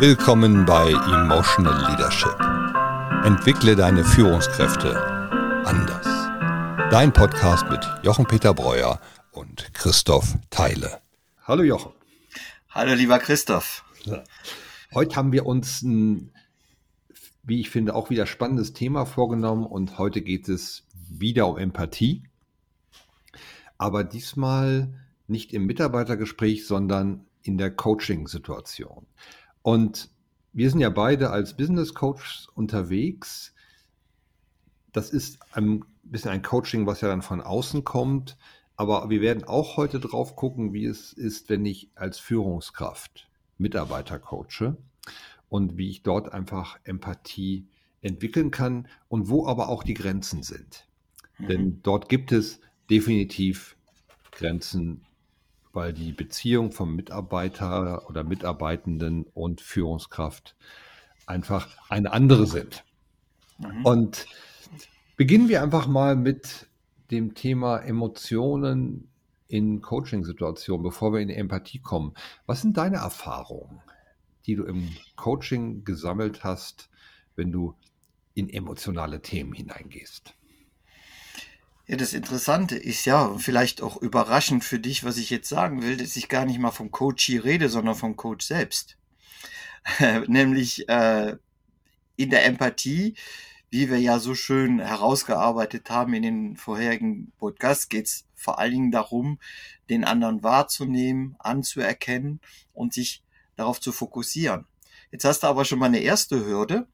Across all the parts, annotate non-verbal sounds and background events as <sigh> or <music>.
Willkommen bei Emotional Leadership. Entwickle deine Führungskräfte anders. Dein Podcast mit Jochen Peter Breuer und Christoph Teile. Hallo Jochen. Hallo lieber Christoph. Heute haben wir uns ein, wie ich finde, auch wieder spannendes Thema vorgenommen und heute geht es wieder um Empathie. Aber diesmal nicht im Mitarbeitergespräch, sondern in der Coaching-Situation. Und wir sind ja beide als Business Coaches unterwegs. Das ist ein bisschen ein Coaching, was ja dann von außen kommt. Aber wir werden auch heute drauf gucken, wie es ist, wenn ich als Führungskraft Mitarbeiter coache und wie ich dort einfach Empathie entwickeln kann und wo aber auch die Grenzen sind. Mhm. Denn dort gibt es definitiv Grenzen, weil die Beziehung vom Mitarbeiter oder Mitarbeitenden und Führungskraft einfach eine andere sind. Mhm. Und beginnen wir einfach mal mit dem Thema Emotionen in Coaching-Situationen, bevor wir in die Empathie kommen. Was sind deine Erfahrungen, die du im Coaching gesammelt hast, wenn du in emotionale Themen hineingehst? Ja, das Interessante ist ja, vielleicht auch überraschend für dich, was ich jetzt sagen will, dass ich gar nicht mal vom Coach hier rede, sondern vom Coach selbst. <laughs> Nämlich äh, in der Empathie, wie wir ja so schön herausgearbeitet haben in den vorherigen Podcasts, geht es vor allen Dingen darum, den anderen wahrzunehmen, anzuerkennen und sich darauf zu fokussieren. Jetzt hast du aber schon mal eine erste Hürde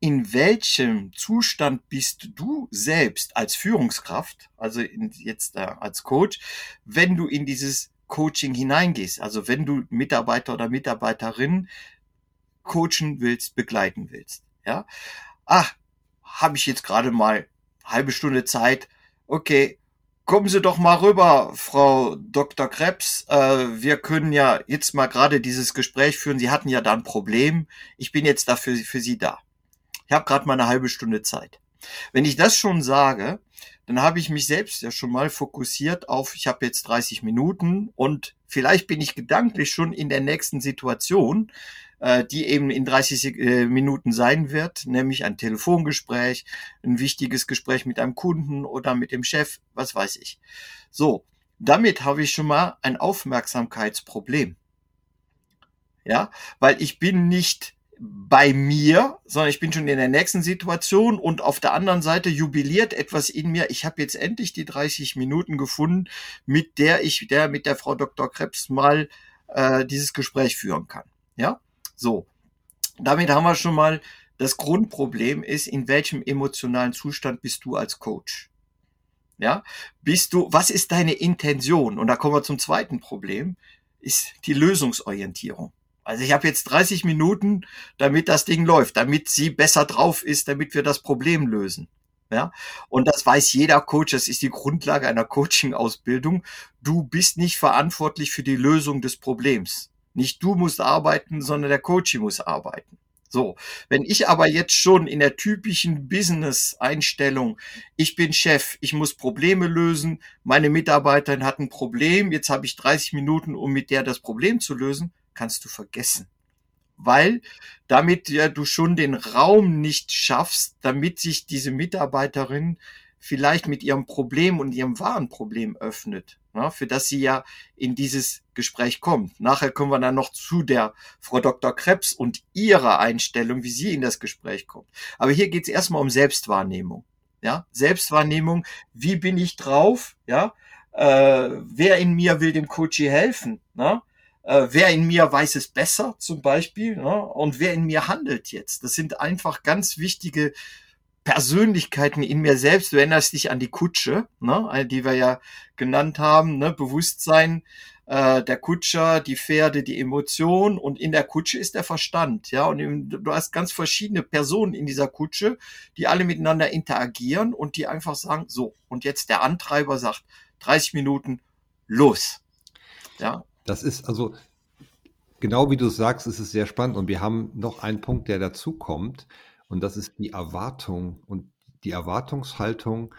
in welchem Zustand bist du selbst als Führungskraft, also in, jetzt äh, als Coach, wenn du in dieses Coaching hineingehst, also wenn du Mitarbeiter oder Mitarbeiterin coachen willst, begleiten willst. Ja, ach, habe ich jetzt gerade mal halbe Stunde Zeit. Okay, kommen Sie doch mal rüber, Frau Dr. Krebs. Äh, wir können ja jetzt mal gerade dieses Gespräch führen. Sie hatten ja da ein Problem. Ich bin jetzt dafür für Sie da. Ich habe gerade mal eine halbe Stunde Zeit. Wenn ich das schon sage, dann habe ich mich selbst ja schon mal fokussiert auf, ich habe jetzt 30 Minuten und vielleicht bin ich gedanklich schon in der nächsten Situation, äh, die eben in 30 äh, Minuten sein wird, nämlich ein Telefongespräch, ein wichtiges Gespräch mit einem Kunden oder mit dem Chef, was weiß ich. So, damit habe ich schon mal ein Aufmerksamkeitsproblem. Ja, weil ich bin nicht bei mir, sondern ich bin schon in der nächsten Situation und auf der anderen Seite jubiliert etwas in mir. Ich habe jetzt endlich die 30 Minuten gefunden, mit der ich der mit der Frau Dr. Krebs mal äh, dieses Gespräch führen kann. Ja, so. Damit haben wir schon mal das Grundproblem ist, in welchem emotionalen Zustand bist du als Coach? Ja, bist du, was ist deine Intention? Und da kommen wir zum zweiten Problem, ist die Lösungsorientierung. Also ich habe jetzt 30 Minuten, damit das Ding läuft, damit sie besser drauf ist, damit wir das Problem lösen. Ja, und das weiß jeder Coach, das ist die Grundlage einer Coaching-Ausbildung. Du bist nicht verantwortlich für die Lösung des Problems. Nicht du musst arbeiten, sondern der Coach muss arbeiten. So, wenn ich aber jetzt schon in der typischen Business-Einstellung, ich bin Chef, ich muss Probleme lösen, meine Mitarbeiterin hat ein Problem, jetzt habe ich 30 Minuten, um mit der das Problem zu lösen, kannst du vergessen. Weil damit ja du schon den Raum nicht schaffst, damit sich diese Mitarbeiterin vielleicht mit ihrem Problem und ihrem wahren Problem öffnet, ja, für das sie ja in dieses Gespräch kommt. Nachher kommen wir dann noch zu der Frau Dr. Krebs und ihrer Einstellung, wie sie in das Gespräch kommt. Aber hier geht es erstmal um Selbstwahrnehmung. Ja, Selbstwahrnehmung, wie bin ich drauf? Ja, äh, wer in mir will dem Coach helfen? Ne? Äh, wer in mir weiß es besser zum Beispiel ne? und wer in mir handelt jetzt. Das sind einfach ganz wichtige Persönlichkeiten in mir selbst. Du erinnerst dich an die Kutsche, ne? die wir ja genannt haben, ne? Bewusstsein, äh, der Kutscher, die Pferde, die Emotion und in der Kutsche ist der Verstand, ja. Und du hast ganz verschiedene Personen in dieser Kutsche, die alle miteinander interagieren und die einfach sagen, so, und jetzt der Antreiber sagt, 30 Minuten, los. Ja, das ist also, genau wie du sagst, ist es sehr spannend. Und wir haben noch einen Punkt, der dazu kommt. Und das ist die Erwartung und die Erwartungshaltung,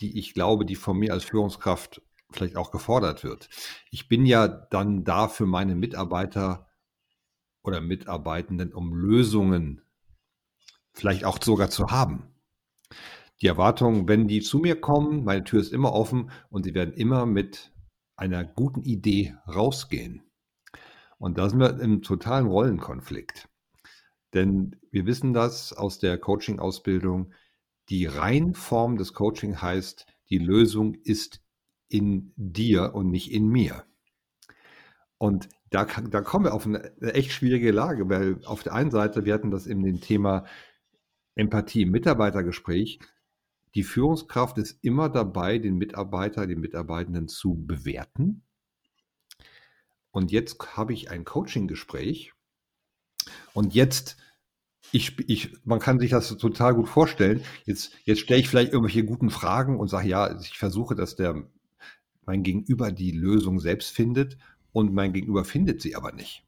die ich glaube, die von mir als Führungskraft vielleicht auch gefordert wird. Ich bin ja dann da für meine Mitarbeiter, oder Mitarbeitenden, um Lösungen vielleicht auch sogar zu haben. Die Erwartung, wenn die zu mir kommen, meine Tür ist immer offen und sie werden immer mit einer guten Idee rausgehen. Und da sind wir im totalen Rollenkonflikt. Denn wir wissen das aus der Coaching-Ausbildung. Die Reinform des Coaching heißt, die Lösung ist in dir und nicht in mir. Und da, da kommen wir auf eine echt schwierige Lage, weil auf der einen Seite, wir hatten das in dem Thema Empathie im Mitarbeitergespräch, die Führungskraft ist immer dabei, den Mitarbeiter, den Mitarbeitenden zu bewerten. Und jetzt habe ich ein Coaching-Gespräch und jetzt, ich, ich, man kann sich das total gut vorstellen. Jetzt, jetzt stelle ich vielleicht irgendwelche guten Fragen und sage, ja, ich versuche, dass der mein Gegenüber die Lösung selbst findet und mein Gegenüber findet sie aber nicht.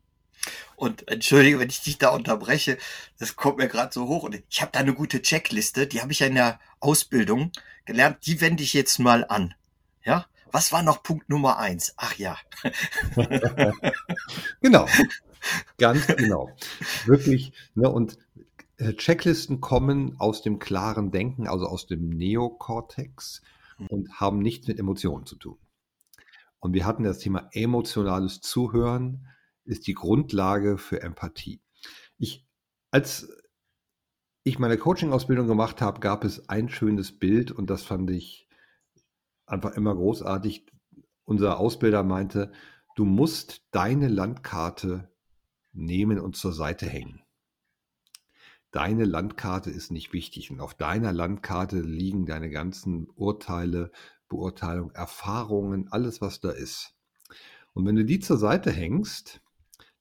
Und entschuldige, wenn ich dich da unterbreche, das kommt mir gerade so hoch. Und ich habe da eine gute Checkliste, die habe ich ja in der Ausbildung gelernt. Die wende ich jetzt mal an. Ja, was war noch Punkt Nummer eins? Ach ja. <laughs> genau. Ganz genau. Wirklich. Ne, und äh, Checklisten kommen aus dem klaren Denken, also aus dem Neokortex und haben nichts mit Emotionen zu tun. Und wir hatten das Thema emotionales Zuhören ist die Grundlage für Empathie. Ich, als ich meine Coaching-Ausbildung gemacht habe, gab es ein schönes Bild und das fand ich einfach immer großartig. Unser Ausbilder meinte, du musst deine Landkarte nehmen und zur Seite hängen. Deine Landkarte ist nicht wichtig und auf deiner Landkarte liegen deine ganzen Urteile, Beurteilungen, Erfahrungen, alles, was da ist. Und wenn du die zur Seite hängst,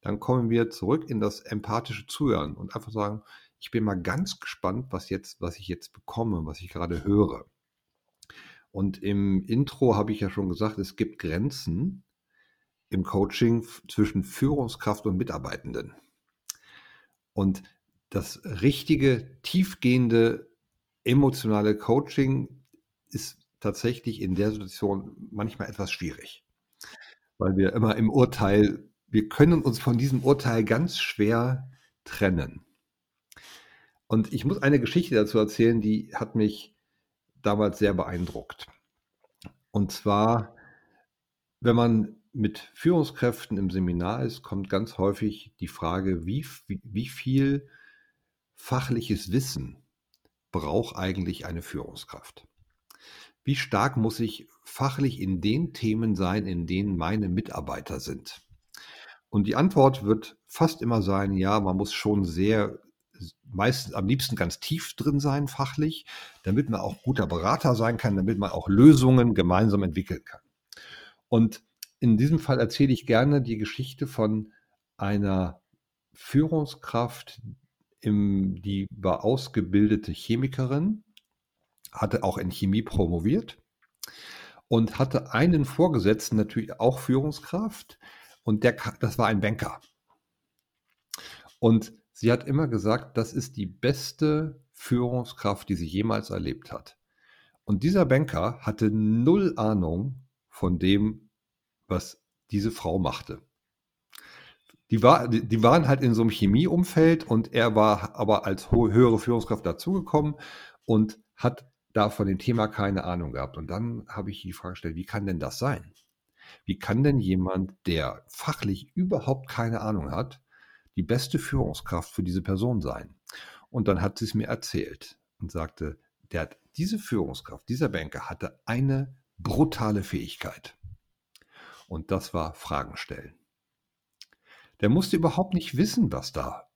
dann kommen wir zurück in das empathische Zuhören und einfach sagen, ich bin mal ganz gespannt, was jetzt, was ich jetzt bekomme, was ich gerade höre. Und im Intro habe ich ja schon gesagt, es gibt Grenzen im Coaching zwischen Führungskraft und Mitarbeitenden. Und das richtige, tiefgehende, emotionale Coaching ist tatsächlich in der Situation manchmal etwas schwierig, weil wir immer im Urteil, wir können uns von diesem Urteil ganz schwer trennen. Und ich muss eine Geschichte dazu erzählen, die hat mich damals sehr beeindruckt. Und zwar, wenn man mit Führungskräften im Seminar ist, kommt ganz häufig die Frage, wie, wie, wie viel fachliches Wissen braucht eigentlich eine Führungskraft? Wie stark muss ich fachlich in den Themen sein, in denen meine Mitarbeiter sind? Und die Antwort wird fast immer sein, ja, man muss schon sehr, meistens am liebsten ganz tief drin sein, fachlich, damit man auch guter Berater sein kann, damit man auch Lösungen gemeinsam entwickeln kann. Und in diesem Fall erzähle ich gerne die Geschichte von einer Führungskraft, im, die war ausgebildete Chemikerin, hatte auch in Chemie promoviert und hatte einen Vorgesetzten, natürlich auch Führungskraft, und der, das war ein Banker. Und sie hat immer gesagt, das ist die beste Führungskraft, die sie jemals erlebt hat. Und dieser Banker hatte null Ahnung von dem, was diese Frau machte. Die, war, die, waren halt in so einem Chemieumfeld und er war aber als höhere Führungskraft dazugekommen und hat da von dem Thema keine Ahnung gehabt. Und dann habe ich die Frage gestellt, wie kann denn das sein? Wie kann denn jemand, der fachlich überhaupt keine Ahnung hat, die beste Führungskraft für diese Person sein? Und dann hat sie es mir erzählt und sagte, der, diese Führungskraft, dieser Banker hatte eine brutale Fähigkeit. Und das war Fragen stellen. Der musste überhaupt nicht wissen, was da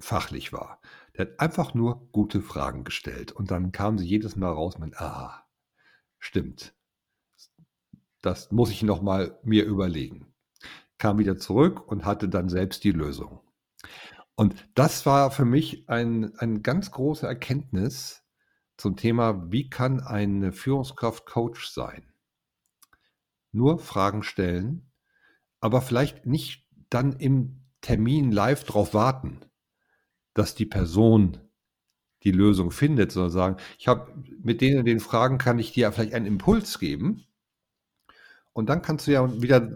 fachlich war. Der hat einfach nur gute Fragen gestellt. Und dann kam sie jedes Mal raus mit, ah, stimmt. Das muss ich nochmal mir überlegen. Kam wieder zurück und hatte dann selbst die Lösung. Und das war für mich ein, eine ganz große Erkenntnis zum Thema, wie kann eine Führungskraft Coach sein? Nur Fragen stellen, aber vielleicht nicht dann im Termin live drauf warten, dass die Person die Lösung findet, sondern sagen, ich habe mit denen den Fragen kann ich dir vielleicht einen Impuls geben. Und dann kannst du ja wieder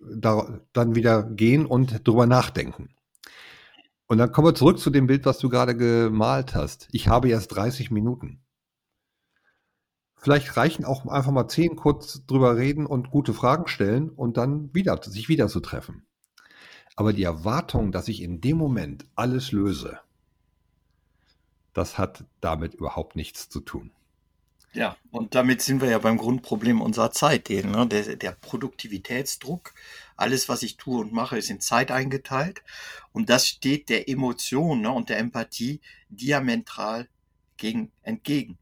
da, dann wieder gehen und drüber nachdenken. Und dann kommen wir zurück zu dem Bild, was du gerade gemalt hast. Ich habe erst 30 Minuten. Vielleicht reichen auch einfach mal zehn kurz drüber reden und gute Fragen stellen und dann wieder, sich wieder zu treffen. Aber die Erwartung, dass ich in dem Moment alles löse, das hat damit überhaupt nichts zu tun. Ja, und damit sind wir ja beim Grundproblem unserer Zeit, ne? der, der Produktivitätsdruck. Alles, was ich tue und mache, ist in Zeit eingeteilt. Und das steht der Emotion ne, und der Empathie diametral gegen, entgegen.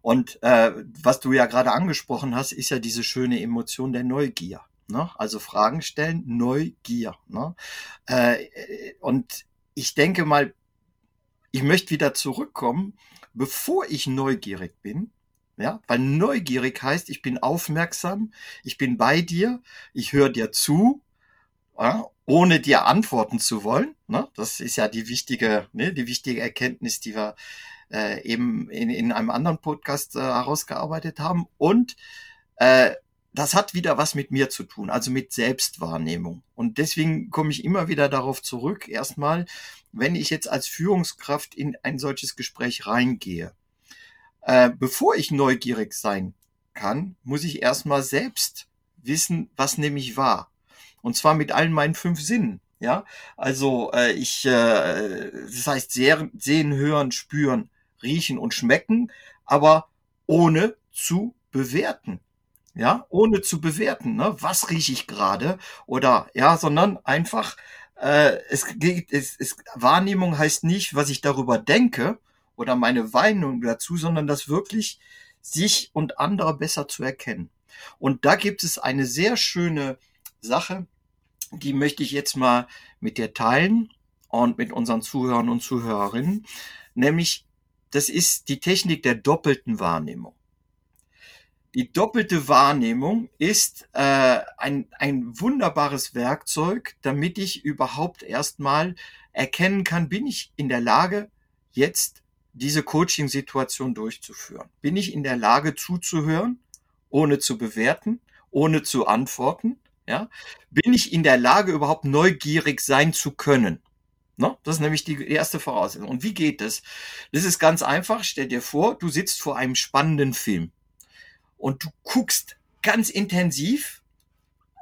Und äh, was du ja gerade angesprochen hast, ist ja diese schöne Emotion der Neugier. Ne? Also Fragen stellen, Neugier. Ne? Äh, und ich denke mal, ich möchte wieder zurückkommen, bevor ich neugierig bin, ja, weil neugierig heißt, ich bin aufmerksam, ich bin bei dir, ich höre dir zu, ja, ohne dir antworten zu wollen. Ne? Das ist ja die wichtige, ne, die wichtige Erkenntnis, die wir äh, eben in, in einem anderen Podcast äh, herausgearbeitet haben. Und äh, das hat wieder was mit mir zu tun, also mit Selbstwahrnehmung. Und deswegen komme ich immer wieder darauf zurück, erstmal, wenn ich jetzt als Führungskraft in ein solches Gespräch reingehe, äh, bevor ich neugierig sein kann, muss ich erstmal selbst wissen, was nämlich war. Und zwar mit allen meinen fünf Sinnen. Ja, also äh, ich, äh, das heißt sehen, hören, spüren, riechen und schmecken, aber ohne zu bewerten. Ja, ohne zu bewerten, ne? was rieche ich gerade oder ja, sondern einfach äh, es geht, es, es, Wahrnehmung heißt nicht, was ich darüber denke oder meine Weinung dazu, sondern das wirklich sich und andere besser zu erkennen. Und da gibt es eine sehr schöne Sache, die möchte ich jetzt mal mit dir teilen und mit unseren Zuhörern und Zuhörerinnen, nämlich das ist die Technik der doppelten Wahrnehmung. Die doppelte Wahrnehmung ist äh, ein, ein wunderbares Werkzeug, damit ich überhaupt erstmal erkennen kann, bin ich in der Lage, jetzt diese Coaching-Situation durchzuführen? Bin ich in der Lage zuzuhören, ohne zu bewerten, ohne zu antworten? Ja? Bin ich in der Lage, überhaupt neugierig sein zu können? Ne? Das ist nämlich die erste Voraussetzung. Und wie geht das? Das ist ganz einfach. Stell dir vor, du sitzt vor einem spannenden Film und du guckst ganz intensiv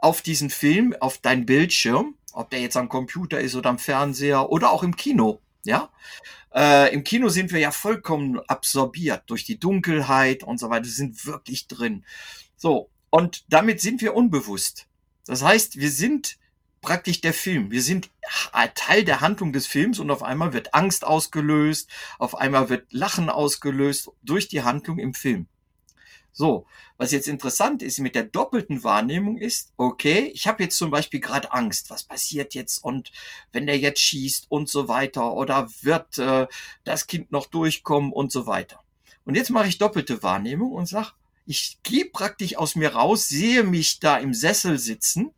auf diesen Film, auf deinen Bildschirm, ob der jetzt am Computer ist oder am Fernseher oder auch im Kino. Ja, äh, im Kino sind wir ja vollkommen absorbiert durch die Dunkelheit und so weiter, sind wirklich drin. So, und damit sind wir unbewusst. Das heißt, wir sind praktisch der Film. Wir sind Teil der Handlung des Films und auf einmal wird Angst ausgelöst, auf einmal wird Lachen ausgelöst durch die Handlung im Film. So, was jetzt interessant ist mit der doppelten Wahrnehmung ist, okay, ich habe jetzt zum Beispiel gerade Angst, was passiert jetzt und wenn der jetzt schießt und so weiter oder wird äh, das Kind noch durchkommen und so weiter. Und jetzt mache ich doppelte Wahrnehmung und sag, ich gehe praktisch aus mir raus, sehe mich da im Sessel sitzen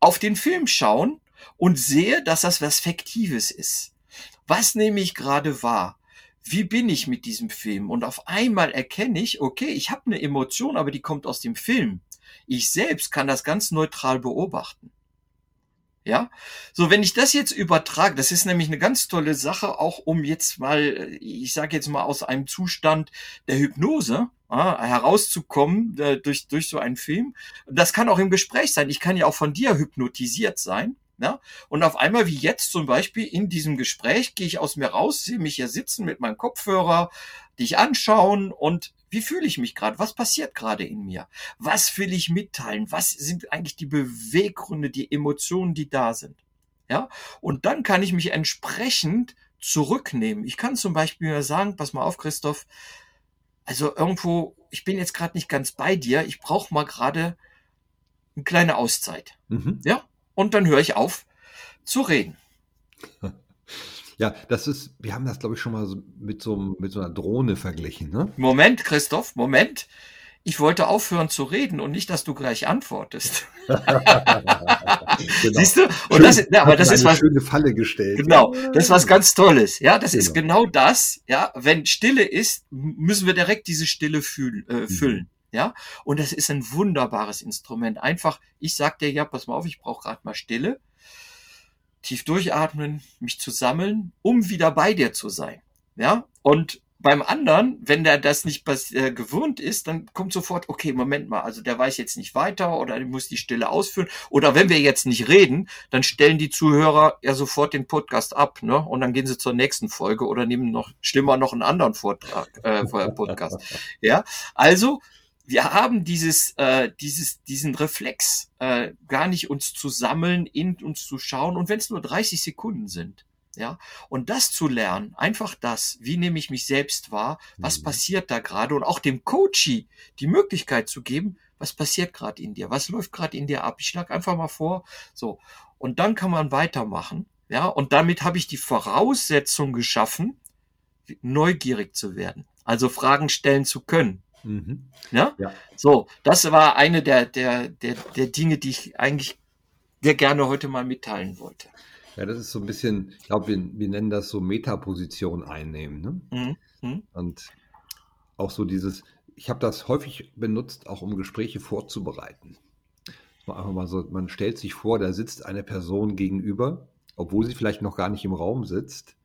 auf den Film schauen und sehe, dass das was Fiktives ist. Was nehme ich gerade wahr? Wie bin ich mit diesem Film? Und auf einmal erkenne ich, okay, ich habe eine Emotion, aber die kommt aus dem Film. Ich selbst kann das ganz neutral beobachten. Ja, so wenn ich das jetzt übertrage, das ist nämlich eine ganz tolle Sache, auch um jetzt mal, ich sage jetzt mal aus einem Zustand der Hypnose äh, herauszukommen äh, durch durch so einen Film. Das kann auch im Gespräch sein. Ich kann ja auch von dir hypnotisiert sein. Ja? Und auf einmal, wie jetzt zum Beispiel in diesem Gespräch, gehe ich aus mir raus, sehe mich hier sitzen mit meinem Kopfhörer, dich anschauen und wie fühle ich mich gerade? Was passiert gerade in mir? Was will ich mitteilen? Was sind eigentlich die Beweggründe, die Emotionen, die da sind? Ja, und dann kann ich mich entsprechend zurücknehmen. Ich kann zum Beispiel sagen, pass mal auf, Christoph, also irgendwo, ich bin jetzt gerade nicht ganz bei dir, ich brauche mal gerade eine kleine Auszeit. Mhm. Ja, und dann höre ich auf zu reden. Ja, das ist, wir haben das, glaube ich, schon mal mit, so, mit so einer Drohne verglichen. Ne? Moment, Christoph, Moment. Ich wollte aufhören zu reden und nicht, dass du gleich antwortest. <laughs> genau. Siehst du? Und Schön, das, ja, aber das ist was schöne Falle gestellt. Genau, das ist was ganz Tolles. Ja, das genau. ist genau das. Ja, wenn Stille ist, müssen wir direkt diese Stille fühl, äh, mhm. Ja, und das ist ein wunderbares Instrument. Einfach, ich sag dir ja, pass mal auf, ich brauche gerade mal Stille tief durchatmen, mich zu sammeln, um wieder bei dir zu sein. Ja, und beim anderen, wenn der das nicht äh, gewohnt ist, dann kommt sofort, okay, Moment mal, also der weiß jetzt nicht weiter oder muss die Stille ausführen. Oder wenn wir jetzt nicht reden, dann stellen die Zuhörer ja sofort den Podcast ab, ne? Und dann gehen sie zur nächsten Folge oder nehmen noch, schlimmer noch einen anderen Vortrag, äh, Podcast. <laughs> ja, also wir haben dieses, äh, dieses, diesen Reflex, äh, gar nicht uns zu sammeln, in uns zu schauen. Und wenn es nur 30 Sekunden sind, ja, und das zu lernen, einfach das, wie nehme ich mich selbst wahr, was mhm. passiert da gerade und auch dem Coachie die Möglichkeit zu geben, was passiert gerade in dir, was läuft gerade in dir ab. Ich schlage einfach mal vor, so. Und dann kann man weitermachen, ja, und damit habe ich die Voraussetzung geschaffen, neugierig zu werden, also Fragen stellen zu können. Mhm. Ja? ja? So, das war eine der, der, der, der Dinge, die ich eigentlich sehr gerne heute mal mitteilen wollte. Ja, das ist so ein bisschen, ich glaube, wir, wir nennen das so Metaposition einnehmen. Ne? Mhm. mhm. Und auch so dieses, ich habe das häufig benutzt, auch um Gespräche vorzubereiten. Einfach mal so, man stellt sich vor, da sitzt eine Person gegenüber, obwohl sie vielleicht noch gar nicht im Raum sitzt.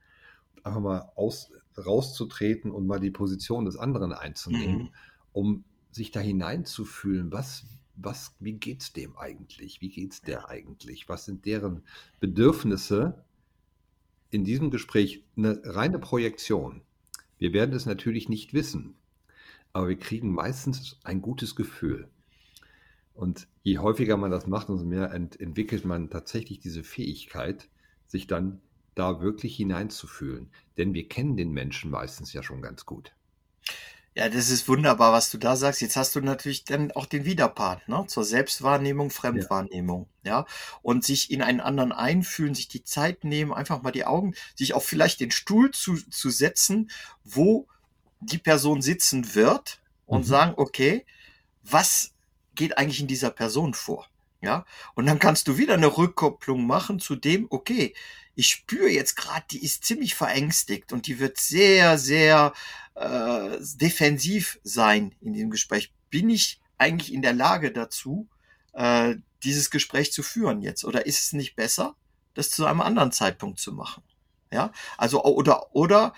Einfach mal aus, rauszutreten und mal die Position des anderen einzunehmen, mhm. um sich da hineinzufühlen, was, was, wie geht's dem eigentlich? Wie geht's der eigentlich? Was sind deren Bedürfnisse? In diesem Gespräch eine reine Projektion. Wir werden es natürlich nicht wissen, aber wir kriegen meistens ein gutes Gefühl. Und je häufiger man das macht, umso mehr ent entwickelt man tatsächlich diese Fähigkeit, sich dann da wirklich hineinzufühlen. Denn wir kennen den Menschen meistens ja schon ganz gut. Ja, das ist wunderbar, was du da sagst. Jetzt hast du natürlich dann auch den Widerpart, ne? Zur Selbstwahrnehmung, Fremdwahrnehmung, ja. ja. Und sich in einen anderen einfühlen, sich die Zeit nehmen, einfach mal die Augen, sich auch vielleicht den Stuhl zu, zu setzen, wo die Person sitzen wird und mhm. sagen, okay, was geht eigentlich in dieser Person vor? Ja. Und dann kannst du wieder eine Rückkopplung machen zu dem, okay, ich spüre jetzt gerade, die ist ziemlich verängstigt und die wird sehr, sehr äh, defensiv sein in dem Gespräch. Bin ich eigentlich in der Lage dazu, äh, dieses Gespräch zu führen jetzt? Oder ist es nicht besser, das zu einem anderen Zeitpunkt zu machen? Ja, also oder oder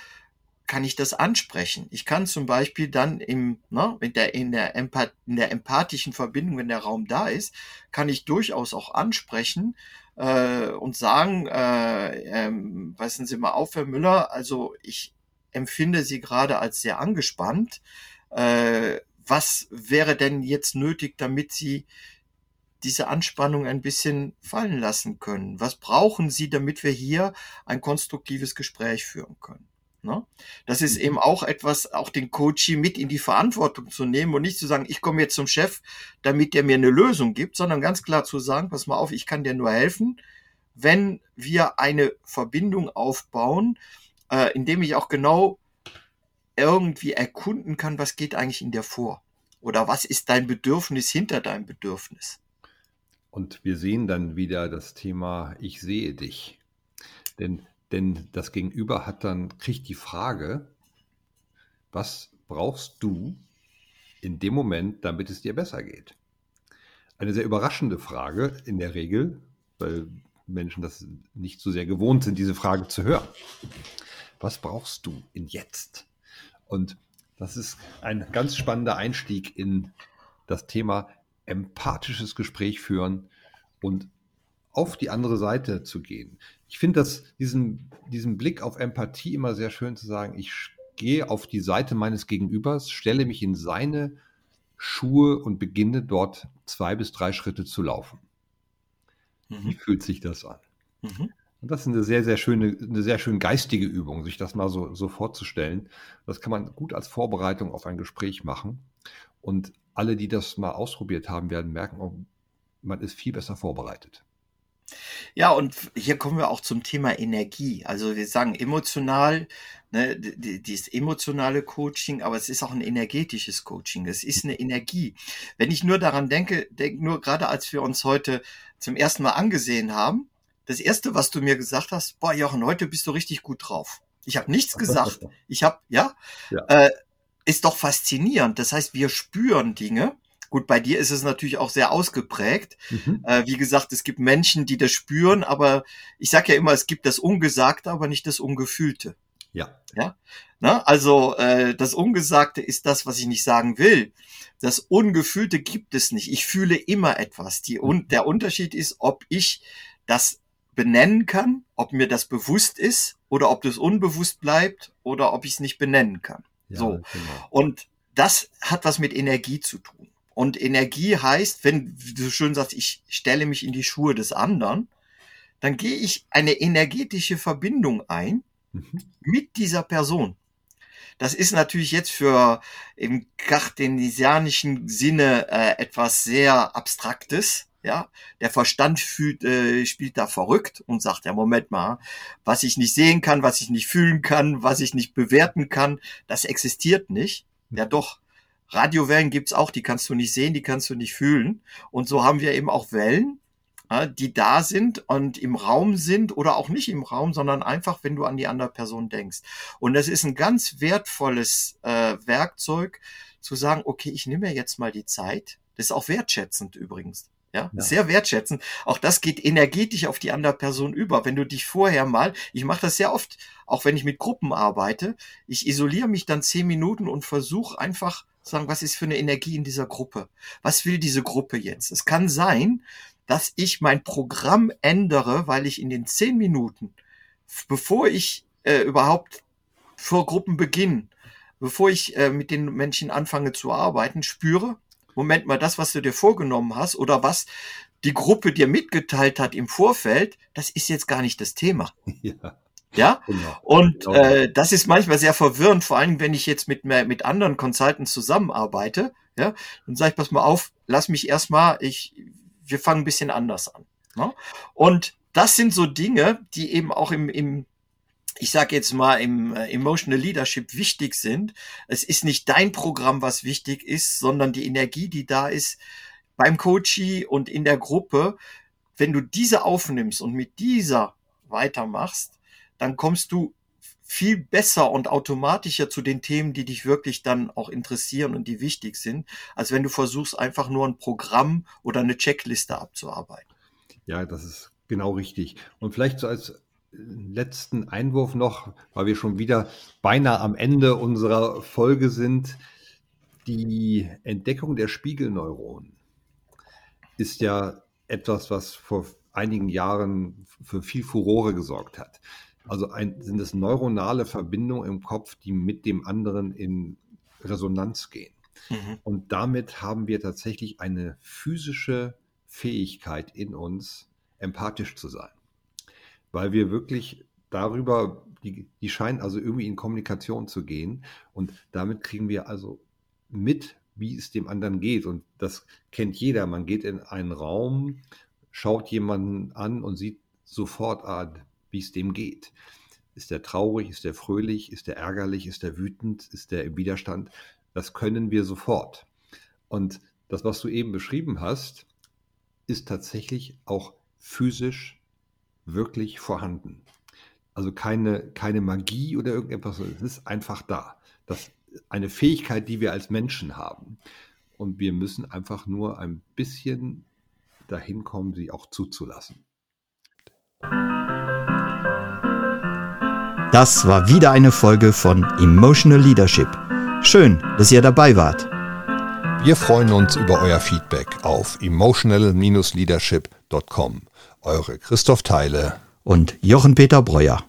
kann ich das ansprechen? Ich kann zum Beispiel dann im, ne, in, der, in, der Empath in der empathischen Verbindung, wenn der Raum da ist, kann ich durchaus auch ansprechen, äh, und sagen, äh, ähm, passen Sie mal auf, Herr Müller, also ich empfinde Sie gerade als sehr angespannt. Äh, was wäre denn jetzt nötig, damit Sie diese Anspannung ein bisschen fallen lassen können? Was brauchen Sie, damit wir hier ein konstruktives Gespräch führen können? Ne? Das ist eben mhm. auch etwas, auch den Coachie mit in die Verantwortung zu nehmen und nicht zu sagen, ich komme jetzt zum Chef, damit der mir eine Lösung gibt, sondern ganz klar zu sagen, pass mal auf, ich kann dir nur helfen, wenn wir eine Verbindung aufbauen, äh, indem ich auch genau irgendwie erkunden kann, was geht eigentlich in dir vor? Oder was ist dein Bedürfnis hinter deinem Bedürfnis? Und wir sehen dann wieder das Thema, ich sehe dich. Denn denn das Gegenüber hat dann, kriegt die Frage, was brauchst du in dem Moment, damit es dir besser geht? Eine sehr überraschende Frage in der Regel, weil Menschen das nicht so sehr gewohnt sind, diese Frage zu hören. Was brauchst du in jetzt? Und das ist ein ganz spannender Einstieg in das Thema empathisches Gespräch führen und auf die andere Seite zu gehen ich finde das, diesen, diesen Blick auf Empathie immer sehr schön zu sagen, ich gehe auf die Seite meines Gegenübers, stelle mich in seine Schuhe und beginne dort zwei bis drei Schritte zu laufen. Mhm. Wie fühlt sich das an? Mhm. Und das ist eine sehr, sehr schöne, eine sehr schön geistige Übung, sich das mal so, so vorzustellen. Das kann man gut als Vorbereitung auf ein Gespräch machen. Und alle, die das mal ausprobiert haben, werden merken, oh, man ist viel besser vorbereitet. Ja, und hier kommen wir auch zum Thema Energie. Also wir sagen emotional, ne, dieses emotionale Coaching, aber es ist auch ein energetisches Coaching. Es ist eine Energie. Wenn ich nur daran denke, denk nur gerade als wir uns heute zum ersten Mal angesehen haben, das erste, was du mir gesagt hast, boah Jochen, heute bist du richtig gut drauf. Ich habe nichts <laughs> gesagt. Ich habe, ja, ja. Äh, ist doch faszinierend. Das heißt, wir spüren Dinge Gut, bei dir ist es natürlich auch sehr ausgeprägt. Mhm. Äh, wie gesagt, es gibt Menschen, die das spüren, aber ich sage ja immer, es gibt das Ungesagte, aber nicht das Ungefühlte. Ja. Ja. Na, also äh, das Ungesagte ist das, was ich nicht sagen will. Das Ungefühlte gibt es nicht. Ich fühle immer etwas. Die, und der Unterschied ist, ob ich das benennen kann, ob mir das bewusst ist oder ob das unbewusst bleibt oder ob ich es nicht benennen kann. Ja, so. Genau. Und das hat was mit Energie zu tun. Und Energie heißt, wenn du schön sagst, ich stelle mich in die Schuhe des anderen, dann gehe ich eine energetische Verbindung ein mhm. mit dieser Person. Das ist natürlich jetzt für im kartenesianischen Sinne äh, etwas sehr Abstraktes. Ja, der Verstand fühlt, äh, spielt da verrückt und sagt, ja, Moment mal, was ich nicht sehen kann, was ich nicht fühlen kann, was ich nicht bewerten kann, das existiert nicht. Ja, doch. Radiowellen gibt's auch, die kannst du nicht sehen, die kannst du nicht fühlen. Und so haben wir eben auch Wellen, die da sind und im Raum sind oder auch nicht im Raum, sondern einfach, wenn du an die andere Person denkst. Und das ist ein ganz wertvolles äh, Werkzeug, zu sagen, okay, ich nehme mir jetzt mal die Zeit. Das ist auch wertschätzend übrigens. Ja, ja, sehr wertschätzend. Auch das geht energetisch auf die andere Person über. Wenn du dich vorher mal, ich mache das sehr oft, auch wenn ich mit Gruppen arbeite, ich isoliere mich dann zehn Minuten und versuche einfach sagen, was ist für eine Energie in dieser Gruppe? Was will diese Gruppe jetzt? Es kann sein, dass ich mein Programm ändere, weil ich in den zehn Minuten, bevor ich äh, überhaupt vor Gruppen beginne, bevor ich äh, mit den Menschen anfange zu arbeiten, spüre, Moment mal, das, was du dir vorgenommen hast oder was die Gruppe dir mitgeteilt hat im Vorfeld, das ist jetzt gar nicht das Thema. <laughs> Ja. Ja, genau. und genau. Äh, das ist manchmal sehr verwirrend, vor allem wenn ich jetzt mit mit anderen Consultants zusammenarbeite. Ja, dann sage ich, pass mal auf, lass mich erstmal, ich, wir fangen ein bisschen anders an. Ne? Und das sind so Dinge, die eben auch im, im ich sage jetzt mal, im äh, Emotional Leadership wichtig sind. Es ist nicht dein Programm, was wichtig ist, sondern die Energie, die da ist beim Coachie und in der Gruppe. Wenn du diese aufnimmst und mit dieser weitermachst, dann kommst du viel besser und automatischer zu den Themen, die dich wirklich dann auch interessieren und die wichtig sind, als wenn du versuchst, einfach nur ein Programm oder eine Checkliste abzuarbeiten. Ja, das ist genau richtig. Und vielleicht so als letzten Einwurf noch, weil wir schon wieder beinahe am Ende unserer Folge sind. Die Entdeckung der Spiegelneuronen ist ja etwas, was vor einigen Jahren für viel Furore gesorgt hat. Also ein, sind es neuronale Verbindungen im Kopf, die mit dem anderen in Resonanz gehen. Mhm. Und damit haben wir tatsächlich eine physische Fähigkeit in uns, empathisch zu sein weil wir wirklich darüber, die, die scheinen also irgendwie in Kommunikation zu gehen und damit kriegen wir also mit, wie es dem anderen geht und das kennt jeder. Man geht in einen Raum, schaut jemanden an und sieht sofort, ah, wie es dem geht. Ist der traurig, ist der fröhlich, ist der ärgerlich, ist der wütend, ist der im Widerstand? Das können wir sofort. Und das, was du eben beschrieben hast, ist tatsächlich auch physisch wirklich vorhanden. Also keine, keine Magie oder irgendetwas, es ist einfach da. Das ist eine Fähigkeit, die wir als Menschen haben. Und wir müssen einfach nur ein bisschen dahin kommen, sie auch zuzulassen. Das war wieder eine Folge von Emotional Leadership. Schön, dass ihr dabei wart. Wir freuen uns über euer Feedback auf emotional-leadership.com. Eure Christoph Theile und Jochen Peter Breuer.